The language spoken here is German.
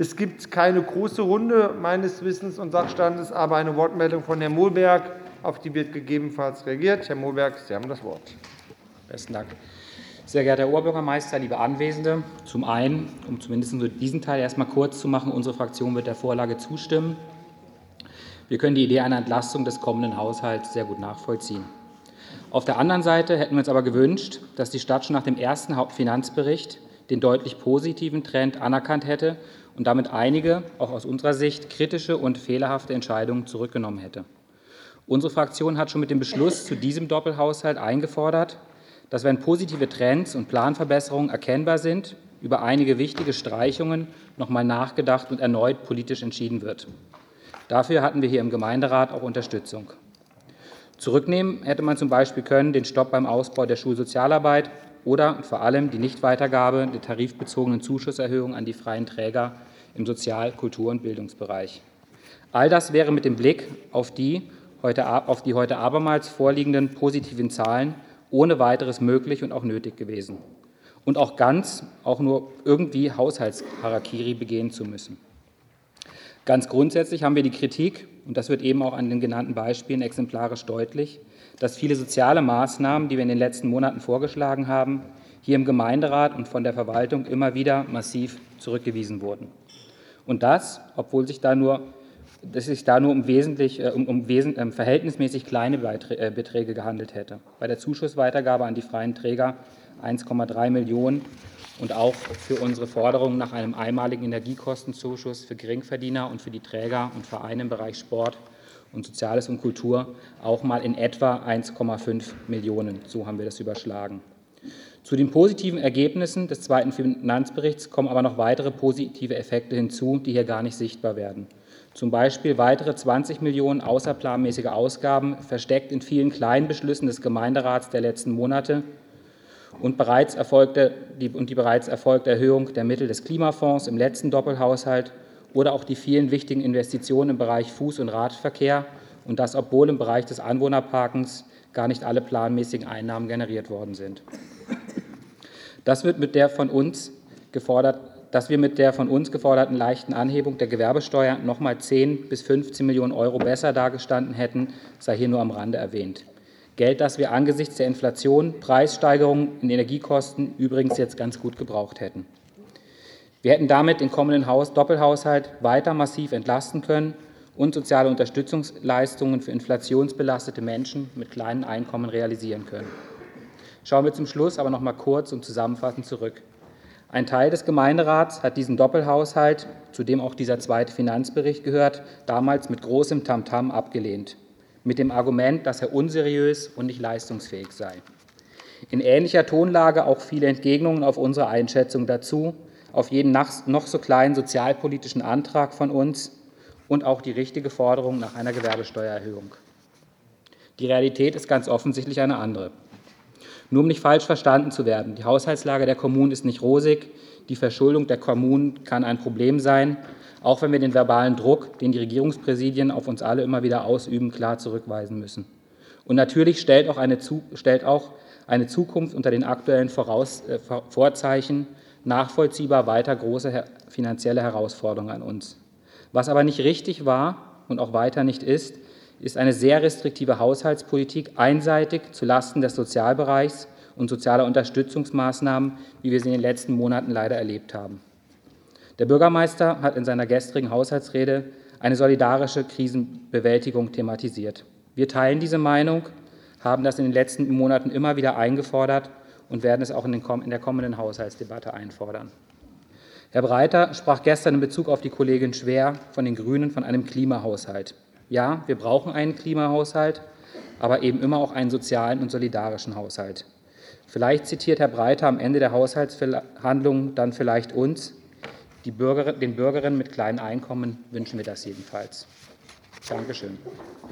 Es gibt keine große Runde meines Wissens und Sachstandes, aber eine Wortmeldung von Herrn Mohlberg. Auf die wird gegebenenfalls reagiert. Herr Mohlberg, Sie haben das Wort. Besten Dank. Sehr geehrter Herr Oberbürgermeister, liebe Anwesende, zum einen, um zumindest diesen Teil erst einmal kurz zu machen, unsere Fraktion wird der Vorlage zustimmen. Wir können die Idee einer Entlastung des kommenden Haushalts sehr gut nachvollziehen. Auf der anderen Seite hätten wir uns aber gewünscht, dass die Stadt schon nach dem ersten Hauptfinanzbericht den deutlich positiven Trend anerkannt hätte und damit einige, auch aus unserer Sicht, kritische und fehlerhafte Entscheidungen zurückgenommen hätte. Unsere Fraktion hat schon mit dem Beschluss zu diesem Doppelhaushalt eingefordert, dass, wenn positive Trends und Planverbesserungen erkennbar sind, über einige wichtige Streichungen noch einmal nachgedacht und erneut politisch entschieden wird. Dafür hatten wir hier im Gemeinderat auch Unterstützung. Zurücknehmen hätte man zum Beispiel können den Stopp beim Ausbau der Schulsozialarbeit oder vor allem die Nichtweitergabe der tarifbezogenen Zuschusserhöhung an die freien Träger im Sozial-, Kultur- und Bildungsbereich. All das wäre mit dem Blick auf die heute, auf die heute abermals vorliegenden positiven Zahlen ohne weiteres möglich und auch nötig gewesen. Und auch ganz, auch nur irgendwie Haushaltsharakiri begehen zu müssen. Ganz grundsätzlich haben wir die Kritik, und das wird eben auch an den genannten Beispielen exemplarisch deutlich, dass viele soziale Maßnahmen, die wir in den letzten Monaten vorgeschlagen haben, hier im Gemeinderat und von der Verwaltung immer wieder massiv zurückgewiesen wurden. Und das, obwohl sich da nur, dass sich da nur um, wesentlich, äh, um, um wesen, äh, verhältnismäßig kleine äh, Beträge gehandelt hätte. Bei der Zuschussweitergabe an die freien Träger 1,3 Millionen und auch für unsere Forderung nach einem einmaligen Energiekostenzuschuss für Geringverdiener und für die Träger und Vereine im Bereich Sport und Soziales und Kultur auch mal in etwa 1,5 Millionen. So haben wir das überschlagen. Zu den positiven Ergebnissen des zweiten Finanzberichts kommen aber noch weitere positive Effekte hinzu, die hier gar nicht sichtbar werden. Zum Beispiel weitere 20 Millionen außerplanmäßige Ausgaben, versteckt in vielen kleinen Beschlüssen des Gemeinderats der letzten Monate und, bereits erfolgte, die, und die bereits erfolgte Erhöhung der Mittel des Klimafonds im letzten Doppelhaushalt oder auch die vielen wichtigen Investitionen im Bereich Fuß- und Radverkehr und das, obwohl im Bereich des Anwohnerparkens gar nicht alle planmäßigen Einnahmen generiert worden sind. Das wird mit der von uns gefordert, dass wir mit der von uns geforderten leichten Anhebung der Gewerbesteuer noch mal 10 bis 15 Millionen Euro besser dargestanden hätten, sei hier nur am Rande erwähnt. Geld, das wir angesichts der Inflation, Preissteigerungen in Energiekosten übrigens jetzt ganz gut gebraucht hätten. Wir hätten damit den kommenden Haus Doppelhaushalt weiter massiv entlasten können und soziale Unterstützungsleistungen für inflationsbelastete Menschen mit kleinen Einkommen realisieren können. Schauen wir zum Schluss aber noch mal kurz und zusammenfassend zurück. Ein Teil des Gemeinderats hat diesen Doppelhaushalt, zu dem auch dieser zweite Finanzbericht gehört, damals mit großem Tamtam abgelehnt, mit dem Argument, dass er unseriös und nicht leistungsfähig sei. In ähnlicher Tonlage auch viele Entgegnungen auf unsere Einschätzung dazu, auf jeden noch so kleinen sozialpolitischen Antrag von uns und auch die richtige Forderung nach einer Gewerbesteuererhöhung. Die Realität ist ganz offensichtlich eine andere. Nur um nicht falsch verstanden zu werden, die Haushaltslage der Kommunen ist nicht rosig, die Verschuldung der Kommunen kann ein Problem sein, auch wenn wir den verbalen Druck, den die Regierungspräsidien auf uns alle immer wieder ausüben, klar zurückweisen müssen. Und natürlich stellt auch eine, stellt auch eine Zukunft unter den aktuellen Voraus, äh, Vorzeichen nachvollziehbar weiter große finanzielle Herausforderungen an uns. Was aber nicht richtig war und auch weiter nicht ist, ist eine sehr restriktive Haushaltspolitik einseitig zulasten des Sozialbereichs und sozialer Unterstützungsmaßnahmen, wie wir sie in den letzten Monaten leider erlebt haben. Der Bürgermeister hat in seiner gestrigen Haushaltsrede eine solidarische Krisenbewältigung thematisiert. Wir teilen diese Meinung, haben das in den letzten Monaten immer wieder eingefordert und werden es auch in, der kommenden Haushaltsdebatte einfordern. Herr Breiter sprach gestern in Bezug auf die Kollegin Schwer von den Grünen von einem Klimahaushalt. Ja, wir brauchen einen Klimahaushalt, aber eben immer auch einen sozialen und solidarischen Haushalt. Vielleicht zitiert Herr Breiter am Ende der Haushaltsverhandlungen dann vielleicht uns. Bürger, den Bürgerinnen mit kleinen Einkommen wünschen wir das jedenfalls. Dankeschön.